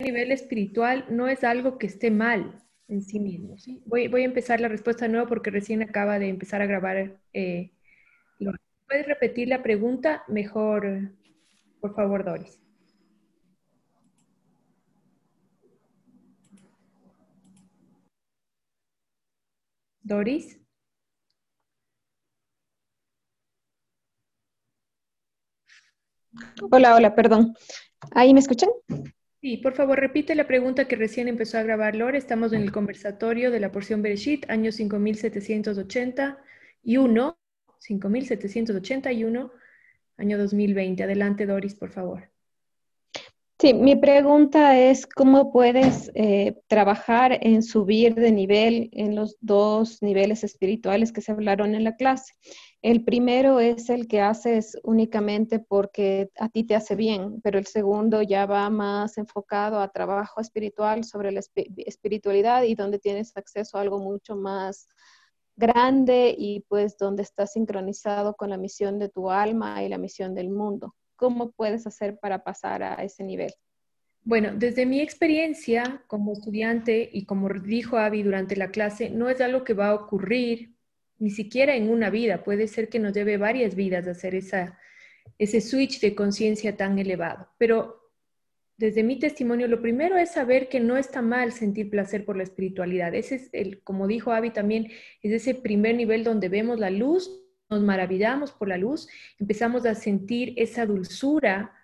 nivel espiritual no es algo que esté mal en sí mismo. Voy, voy, a empezar la respuesta de nuevo porque recién acaba de empezar a grabar. Eh, ¿Puedes repetir la pregunta? Mejor, por favor, Doris. Doris. Hola, hola, perdón. ¿Ahí me escuchan? Sí, por favor, repite la pregunta que recién empezó a grabar Lore. Estamos en el conversatorio de la porción Bereshit, año 5781, 5781, año 2020. Adelante, Doris, por favor. Sí, mi pregunta es cómo puedes eh, trabajar en subir de nivel en los dos niveles espirituales que se hablaron en la clase. El primero es el que haces únicamente porque a ti te hace bien, pero el segundo ya va más enfocado a trabajo espiritual sobre la espiritualidad y donde tienes acceso a algo mucho más grande y pues donde estás sincronizado con la misión de tu alma y la misión del mundo. ¿Cómo puedes hacer para pasar a ese nivel? Bueno, desde mi experiencia como estudiante y como dijo Avi durante la clase, no es algo que va a ocurrir ni siquiera en una vida, puede ser que nos lleve varias vidas hacer esa, ese switch de conciencia tan elevado. Pero desde mi testimonio, lo primero es saber que no está mal sentir placer por la espiritualidad. Ese es el, como dijo Avi también, es ese primer nivel donde vemos la luz nos maravillamos por la luz, empezamos a sentir esa dulzura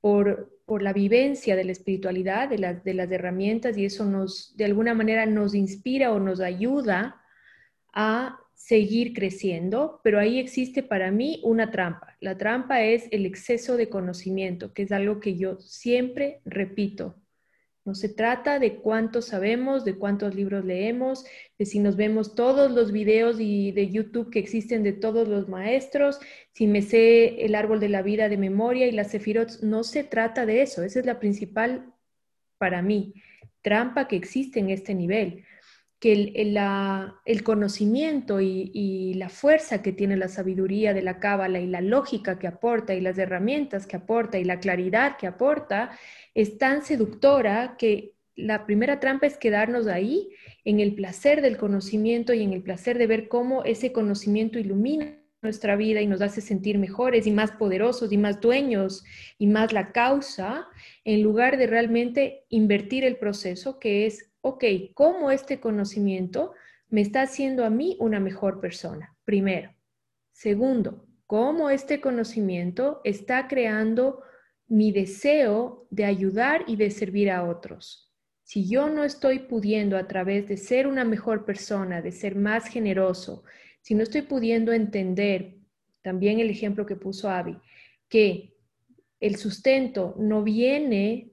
por, la vivencia de la espiritualidad, de, de las herramientas, y eso nos, de alguna manera, nos inspira o nos ayuda a seguir creciendo, pero ahí existe para mí una trampa. La trampa es el exceso de conocimiento, que es algo que yo siempre repito. No se trata de cuánto sabemos, de cuántos libros leemos, de si nos vemos todos los videos de YouTube que existen de todos los maestros, si me sé el árbol de la vida de memoria y las sefirot. No se trata de eso. Esa es la principal, para mí, trampa que existe en este nivel. Que el, el conocimiento y, y, la fuerza que tiene la sabiduría de la cábala y la lógica que aporta y las herramientas que aporta y la claridad que aporta es tan seductora que la primera trampa es quedarnos ahí en el placer del conocimiento y en el placer de ver cómo ese conocimiento ilumina nuestra vida y nos hace sentir mejores y más poderosos y más dueños y más la causa, en lugar de realmente invertir el proceso que es, ok, ¿cómo este conocimiento me está haciendo a mí una mejor persona? Primero. Segundo, ¿cómo este conocimiento está creando mi deseo de ayudar y de servir a otros. Si yo no estoy pudiendo a través de ser una mejor persona, de ser más generoso, si no estoy pudiendo entender, también el ejemplo que puso Avi, que el sustento no viene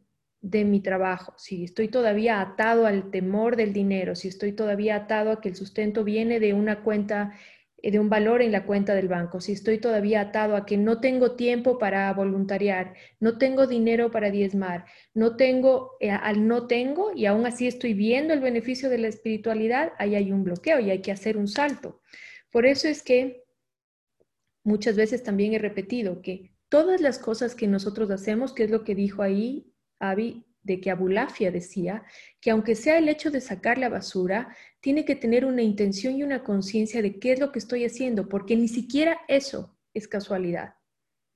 de mi trabajo, si estoy todavía atado al temor del dinero, si estoy todavía atado a que el sustento viene de una cuenta eh, de un valor en la cuenta del banco, si estoy todavía atado a que no tengo tiempo para voluntariar, no tengo dinero para diezmar, no tengo, eh, al no tengo y aún así estoy viendo el beneficio de la espiritualidad, ahí hay un bloqueo y hay que hacer un salto. Por eso es que muchas veces también he repetido que todas las cosas que nosotros hacemos, que es lo que dijo ahí Avi, de que Abulafia decía que aunque sea el hecho de sacar la basura, tiene que tener una intención y una conciencia de qué es lo que estoy haciendo, porque ni siquiera eso es casualidad.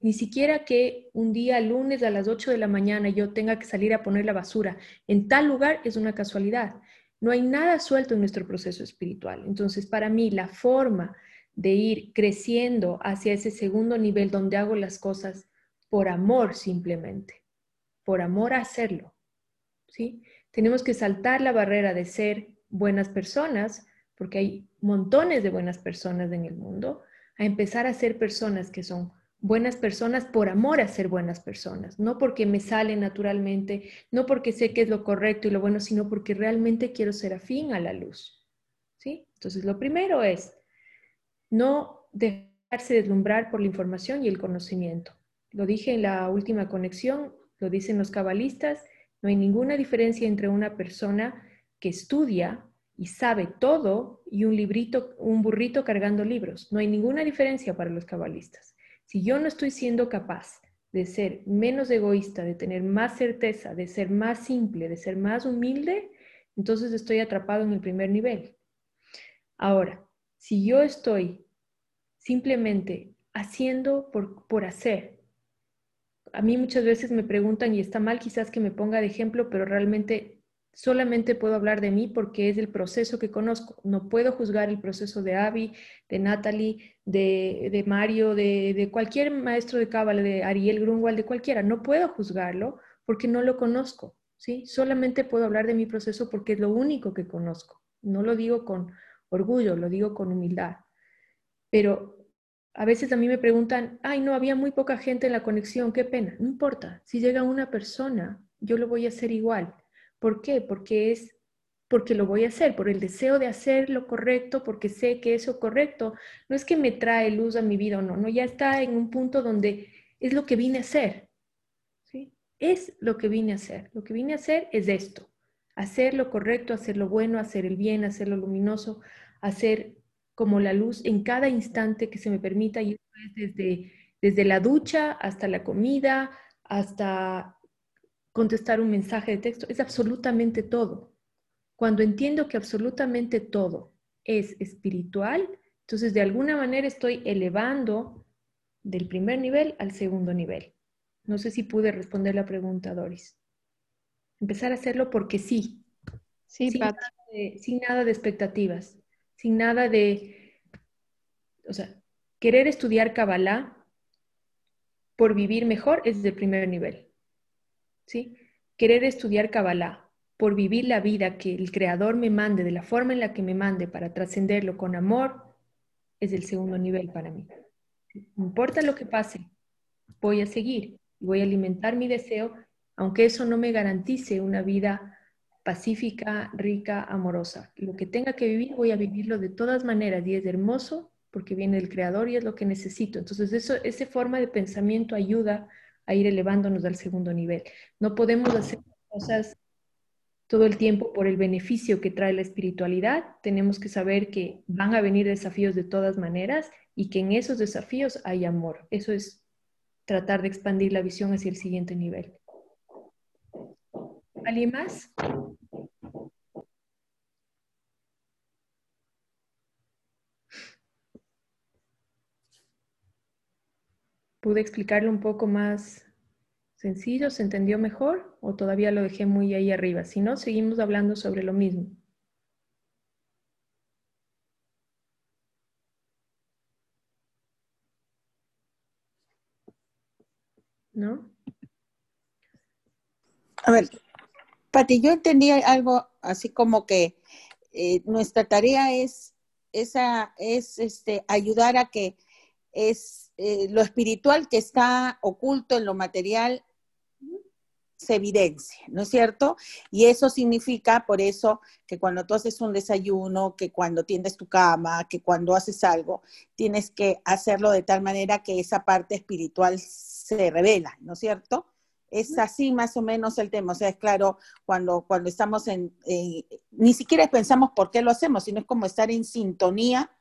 Ni siquiera que un día lunes a las 8 de la mañana yo tenga que salir a poner la basura en tal lugar es una casualidad. No hay nada suelto en nuestro proceso espiritual. Entonces, para mí, la forma de ir creciendo hacia ese segundo nivel donde hago las cosas por amor simplemente, por amor a hacerlo, ¿sí? Tenemos que saltar la barrera de ser buenas personas, porque hay montones de buenas personas en el mundo, a empezar a ser personas que son buenas personas por amor a ser buenas personas, no porque me sale naturalmente, no porque sé que es lo correcto y lo bueno, sino porque realmente quiero ser afín a la luz. ¿Sí? Entonces, lo primero es no dejarse deslumbrar por la información y el conocimiento. Lo dije en la última conexión, lo dicen los cabalistas, no hay ninguna diferencia entre una persona que estudia y sabe todo y un librito, un burrito cargando libros. No hay ninguna diferencia para los cabalistas. Si yo no estoy siendo capaz de ser menos egoísta, de tener más certeza, de ser más simple, de ser más humilde, entonces estoy atrapado en el primer nivel. Ahora, si yo estoy simplemente haciendo por, por hacer, a mí muchas veces me preguntan, y está mal quizás que me ponga de ejemplo, pero realmente solamente puedo hablar de mí porque es el proceso que conozco. No puedo juzgar el proceso de Abby, de Natalie, de, Mario, de, cualquier maestro de cábala, de Ariel Grunwald, de cualquiera. No puedo juzgarlo porque no lo conozco. ¿sí? Solamente puedo hablar de mi proceso porque es lo único que conozco. No lo digo con orgullo, lo digo con humildad. Pero a veces a mí me preguntan, ay, no, había muy poca gente en la conexión, qué pena. No importa, si llega una persona, yo lo voy a hacer igual ¿Por qué? Porque es porque lo voy a hacer, por el deseo de hacer lo correcto, porque sé que eso correcto no es que me trae luz a mi vida o no, no, ya está en un punto donde es lo que vine a hacer. Es lo que vine a hacer. Lo que vine a hacer es esto, hacer lo correcto, hacer lo bueno, hacer el bien, hacer lo luminoso, hacer como la luz en cada instante que se me permita, y desde, desde la ducha hasta la comida, hasta contestar un mensaje de texto, es absolutamente todo. Cuando entiendo que absolutamente todo es espiritual, entonces de alguna manera estoy elevando del primer nivel al segundo nivel. No sé si pude responder la pregunta, Doris. Empezar a hacerlo porque sí. Sí, sin, nada de, sin nada de expectativas, sin nada de, o sea, querer estudiar Kabbalah por vivir mejor es del primer nivel. ¿sí? Querer estudiar Kabbalah por vivir la vida que el Creador me mande, de la forma en la que me mande, para trascenderlo con amor, es el segundo nivel para mí. No importa lo que pase, voy a seguir y voy a alimentar mi deseo, aunque eso no me garantice una vida pacífica, rica, amorosa. Lo que tenga que vivir, voy a vivirlo de todas maneras y es hermoso porque viene del Creador y es lo que necesito. Entonces, eso, esa forma de pensamiento ayuda a ir elevándonos al segundo nivel. No podemos hacer cosas todo el tiempo por el beneficio que trae la espiritualidad. Tenemos que saber que van a venir desafíos de todas maneras y que en esos desafíos hay amor. Eso es tratar de expandir la visión hacia el siguiente nivel. ¿Alguien más? ¿Pude explicarlo un poco más sencillo? ¿Se entendió mejor o todavía lo dejé muy ahí arriba? Si no, seguimos hablando sobre lo mismo. ¿No? A ver, Pati, yo entendí algo así como que eh, nuestra tarea es, esa, es este, ayudar a que es eh, lo espiritual que está oculto en lo material se evidencia, ¿no es cierto? Y eso significa, por eso, que cuando tú haces un desayuno, que cuando tiendes tu cama, que cuando haces algo, tienes que hacerlo de tal manera que esa parte espiritual se revela, ¿no es cierto? Es así más o menos el tema. O sea, es claro, cuando, cuando estamos en, ni siquiera pensamos por qué lo hacemos, sino es como estar en sintonía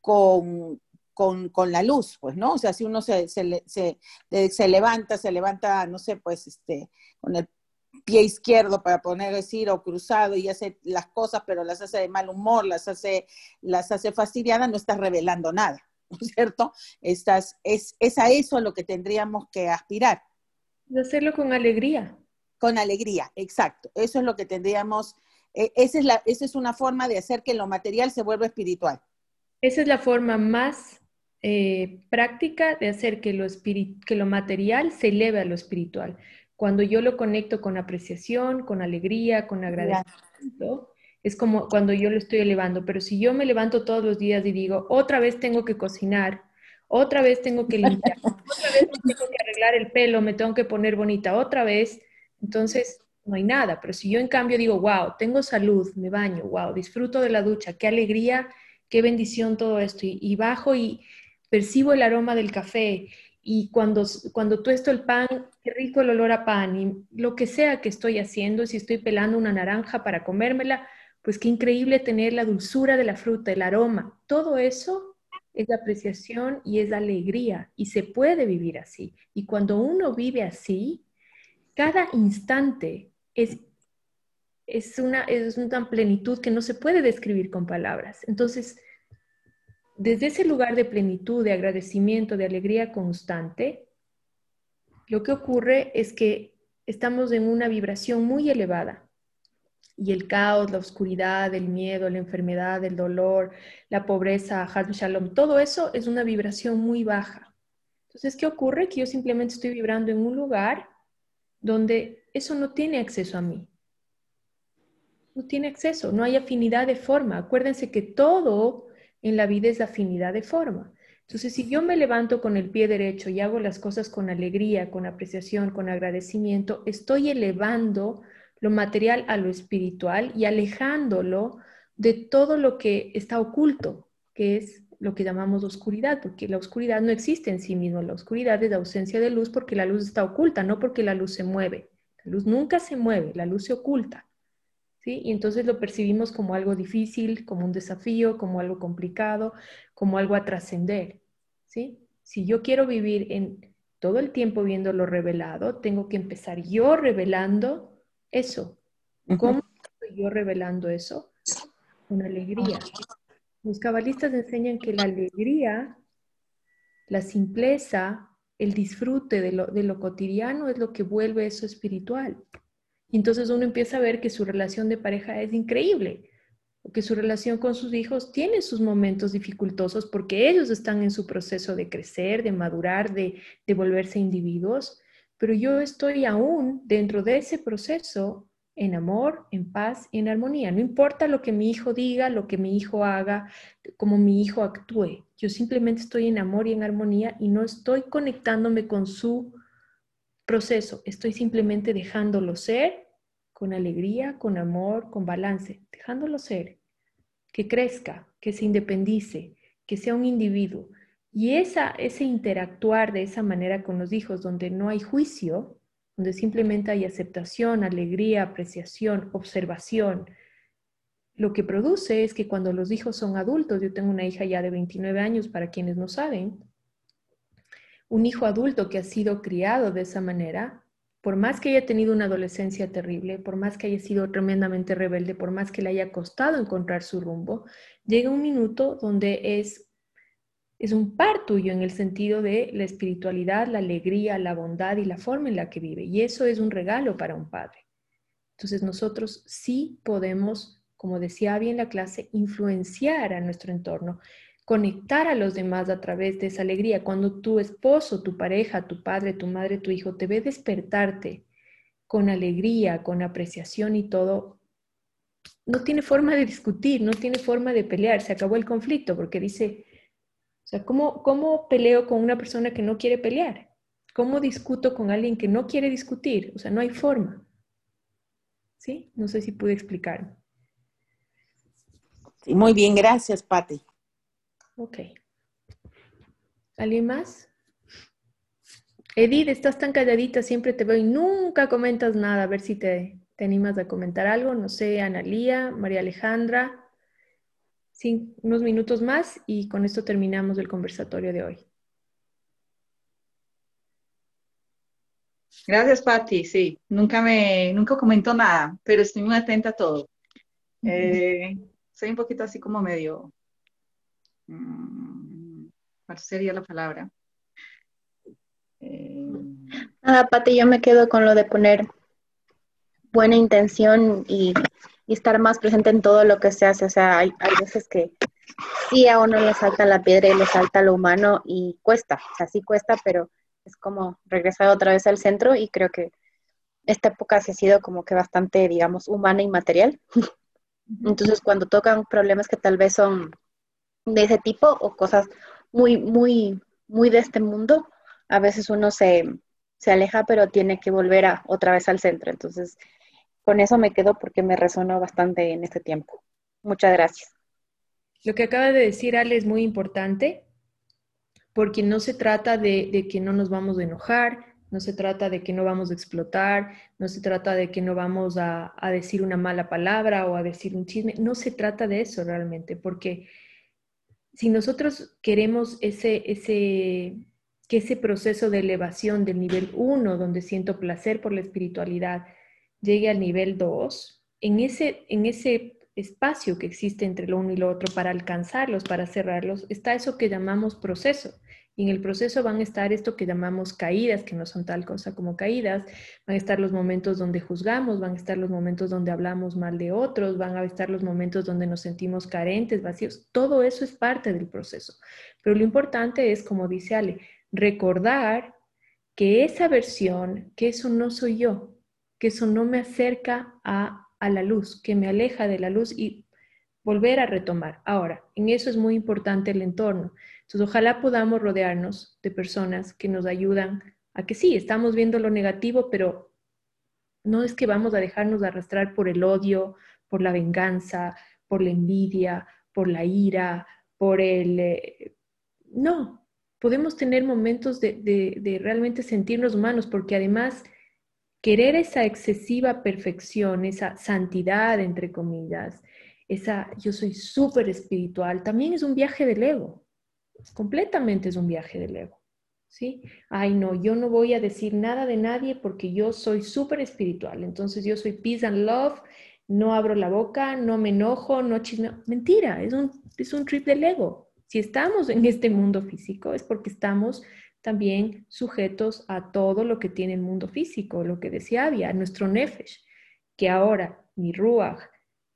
con, con, la luz, pues, ¿no? O sea, si uno se, se, se, levanta, se levanta, no sé, pues, este, con el pie izquierdo para poner decir o cruzado y hace las cosas, pero las hace de mal humor, las hace, las hace fastidiadas, no estás revelando nada, ¿no es cierto? Estás, es, es a eso a lo que tendríamos que aspirar. De hacerlo con alegría. Con alegría, exacto. Eso es lo que tendríamos, e, esa, es la, esa es una forma de hacer que lo material se vuelva espiritual. Esa es la forma más eh, práctica de hacer que lo, que lo material se eleve a lo espiritual. Cuando yo lo conecto con apreciación, con alegría, con agradecimiento, es como cuando yo lo estoy elevando. Pero si yo me levanto todos los días y digo, otra vez tengo que cocinar, otra vez tengo que limpiar, otra vez tengo que arreglar el pelo, me tengo que poner bonita, otra vez, entonces no hay nada. Pero si yo en cambio digo, wow, tengo salud, me baño, wow, disfruto de la ducha, qué alegría, qué bendición todo esto, y bajo y, percibo el aroma del café y cuando, cuando tuesto el pan, qué rico el olor a pan y lo que sea que estoy haciendo, si estoy pelando una naranja para comérmela, pues qué increíble tener la dulzura de la fruta, el aroma, todo eso es apreciación y es alegría y se puede vivir así. Y cuando uno vive así, cada instante es, es, una, es una plenitud que no se puede describir con palabras. Entonces, desde ese lugar de plenitud, de agradecimiento, de alegría constante, lo que ocurre es que estamos en una vibración muy elevada y el caos, la oscuridad, el miedo, la enfermedad, el dolor, la pobreza, Hazm Shalom, todo eso es una vibración muy baja. Entonces, ¿qué ocurre? Que yo simplemente estoy vibrando en un lugar donde eso no tiene acceso a mí. No tiene acceso, no hay afinidad de forma. Acuérdense que todo en la vida es afinidad de forma. Entonces, si yo me levanto con el pie derecho y hago las cosas con alegría, con apreciación, con agradecimiento, estoy elevando lo material a lo espiritual y alejándolo de todo lo que está oculto, que es lo que llamamos oscuridad, porque la oscuridad no existe en sí mismo, la oscuridad es la ausencia de luz porque la luz está oculta, no porque la luz se mueve. La luz nunca se mueve, la luz se oculta. ¿sí? Y entonces lo percibimos como algo difícil, como un desafío, como algo complicado, como algo a trascender. ¿sí? Si yo quiero vivir en todo el tiempo viendo lo revelado, tengo que empezar yo revelando eso. ¿Cómo estoy yo revelando eso? Con alegría. Los cabalistas enseñan que la alegría, la simpleza, el disfrute de lo, de lo cotidiano es lo que vuelve eso espiritual. Y entonces uno empieza a ver que su relación de pareja es increíble, o que su relación con sus hijos tiene sus momentos dificultosos porque ellos están en su proceso de crecer, de madurar, de, de volverse individuos, pero yo estoy aún dentro de ese proceso en amor, en paz y en armonía. No importa lo que mi hijo diga, lo que mi hijo haga, cómo mi hijo actúe. Yo simplemente estoy en amor y en armonía y no estoy conectándome con su proceso. Estoy simplemente dejándolo ser con alegría, con amor, con balance, dejándolo ser, que crezca, que se independice, que sea un individuo. Y esa, ese interactuar de esa manera con los hijos, donde no hay juicio, donde simplemente hay aceptación, alegría, apreciación, observación. Lo que produce es que cuando los hijos son adultos, yo tengo una hija ya de 29 años, para quienes no saben, un hijo adulto que ha sido criado de esa manera, por más que haya tenido una adolescencia terrible, por más que haya sido tremendamente rebelde, por más que le haya costado encontrar su rumbo, llega un minuto donde es es un par tuyo en el sentido de la espiritualidad, la alegría, la bondad y la forma en la que vive. Y eso es un regalo para un padre. Entonces nosotros sí podemos, como decía Abby en la clase, influenciar a nuestro entorno, conectar a los demás a través de esa alegría. Cuando tu esposo, tu pareja, tu padre, tu madre, tu hijo te ve despertarte con alegría, con apreciación y todo, no tiene forma de discutir, no tiene forma de pelear. Se acabó el conflicto porque dice, o sea, ¿cómo, ¿cómo peleo con una persona que no quiere pelear? ¿Cómo discuto con alguien que no quiere discutir? O sea, no hay forma. ¿Sí? No sé si pude explicar. Sí, muy bien, gracias, Patti. Ok. ¿Alguien más? Edith, estás tan calladita, siempre te veo y nunca comentas nada. A ver si te, te animas a comentar algo. No sé, Analía, María Alejandra. Sí, unos minutos más y con esto terminamos el conversatorio de hoy. Gracias, Patti. Sí, nunca me, nunca comentó nada, pero estoy muy atenta a todo. Eh, soy un poquito así como medio, mm, ¿cuál sería la palabra? Eh, Nada, Patti, yo me quedo con lo de poner buena intención y y estar más presente en todo lo que se hace. O sea, hay, hay veces que sí a uno le salta la piedra y le salta lo humano y cuesta, o sea, sí cuesta, pero es como regresar otra vez al centro y creo que esta época sí ha sido como que bastante, digamos, humana y material. Entonces, cuando tocan problemas que tal vez son de ese tipo o cosas muy, muy, muy de este mundo, a veces uno se, se aleja, pero tiene que volver a, otra vez al centro. Entonces, con eso me quedo porque me resonó bastante en este tiempo. Muchas gracias. Lo que acaba de decir Ale es muy importante porque no se trata de, que no nos vamos a enojar, no se trata de que no vamos a explotar, no se trata de que no vamos a, decir una mala palabra o a decir un chisme, no se trata de eso realmente, porque si nosotros queremos ese, ese, que ese proceso de elevación del nivel 1, donde siento placer por la espiritualidad, llegue al nivel 2, en ese, en ese espacio que existe entre lo uno y lo otro para alcanzarlos, para cerrarlos, está eso que llamamos proceso. Y en el proceso van a estar esto que llamamos caídas, que no son tal cosa como caídas, van a estar los momentos donde juzgamos, van a estar los momentos donde hablamos mal de otros, van a estar los momentos donde nos sentimos carentes, vacíos. Todo eso es parte del proceso. Pero lo importante es, como dice Ale, recordar que esa versión, que eso no soy yo, que eso no me acerca a, a la luz, que me aleja de la luz y volver a retomar. Ahora, en eso es muy importante el entorno. Entonces, ojalá podamos rodearnos de personas que nos ayudan a que sí, estamos viendo lo negativo, pero no es que vamos a dejarnos arrastrar por el odio, por la venganza, por la envidia, por la ira, por el... Eh, no, podemos tener momentos de, de realmente sentirnos humanos, porque además querer esa excesiva perfección, esa santidad, entre comillas, esa yo soy súper espiritual, también es un viaje del ego completamente es un viaje del ego. ¿Sí? Ay, no, yo no voy a decir nada de nadie porque yo soy súper espiritual. Entonces yo soy peace and love, no abro la boca, no me enojo, no chismeo. Mentira, es un, es un trip del ego. Si estamos en este mundo físico es porque estamos también sujetos a todo lo que tiene el mundo físico, lo que decía Avia, nuestro nefesh, que ahora mi ruach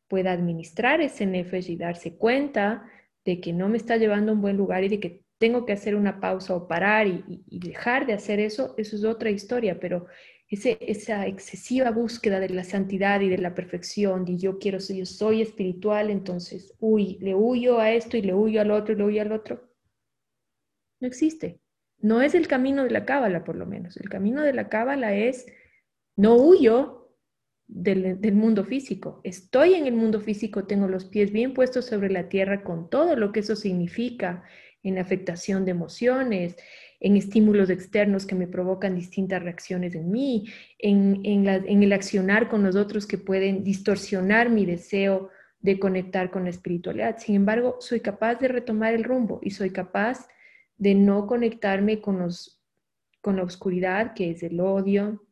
pueda administrar ese nefesh y darse cuenta de que no me está llevando a un buen lugar y de que tengo que hacer una pausa o parar y, dejar de hacer eso, eso es otra historia, pero ese, esa excesiva búsqueda de la santidad y de la perfección, y yo quiero ser, yo soy espiritual, entonces, uy, le huyo a esto y le huyo al otro y le huyo al otro, no existe. No es el camino de la cábala, por lo menos. El camino de la cábala es, no huyo, del, mundo físico. Estoy en el mundo físico, tengo los pies bien puestos sobre la tierra con todo lo que eso significa en afectación de emociones, en estímulos externos que me provocan distintas reacciones en mí, en, en, el accionar con los otros que pueden distorsionar mi deseo de conectar con la espiritualidad. Sin embargo, soy capaz de retomar el rumbo y soy capaz de no conectarme con, los, con la oscuridad, que es el odio,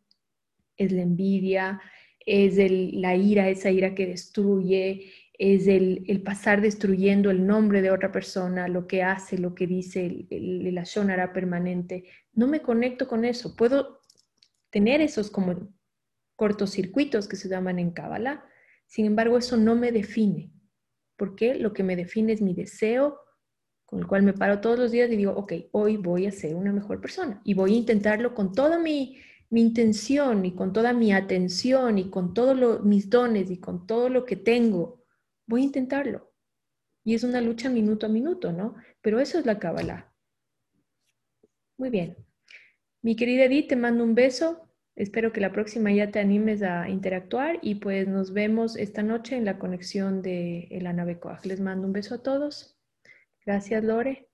es la envidia, es la ira, esa ira que destruye, es el, pasar destruyendo el nombre de otra persona, lo que hace, lo que dice, el, la shonara permanente. No me conecto con eso. Puedo tener esos como cortocircuitos que se llaman en Kabbalah, sin embargo, eso no me define, porque lo que me define es mi deseo con el cual me paro todos los días y digo, ok, hoy voy a ser una mejor persona y voy a intentarlo con toda mi, mi intención y con toda mi atención y con todos mis dones y con todo lo que tengo, voy a intentarlo. Y es una lucha minuto a minuto, ¿no? Pero eso es la Kabbalah. Muy bien. Mi querida Edith, te mando un beso. Espero que la próxima ya te animes a interactuar y pues nos vemos esta noche en la conexión de el Anabecoaj. Les mando un beso a todos. Gracias, Lore.